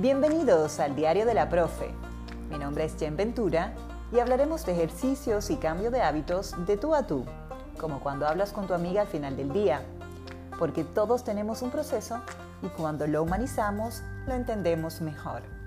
Bienvenidos al Diario de la Profe. Mi nombre es Jen Ventura y hablaremos de ejercicios y cambio de hábitos de tú a tú, como cuando hablas con tu amiga al final del día, porque todos tenemos un proceso y cuando lo humanizamos lo entendemos mejor.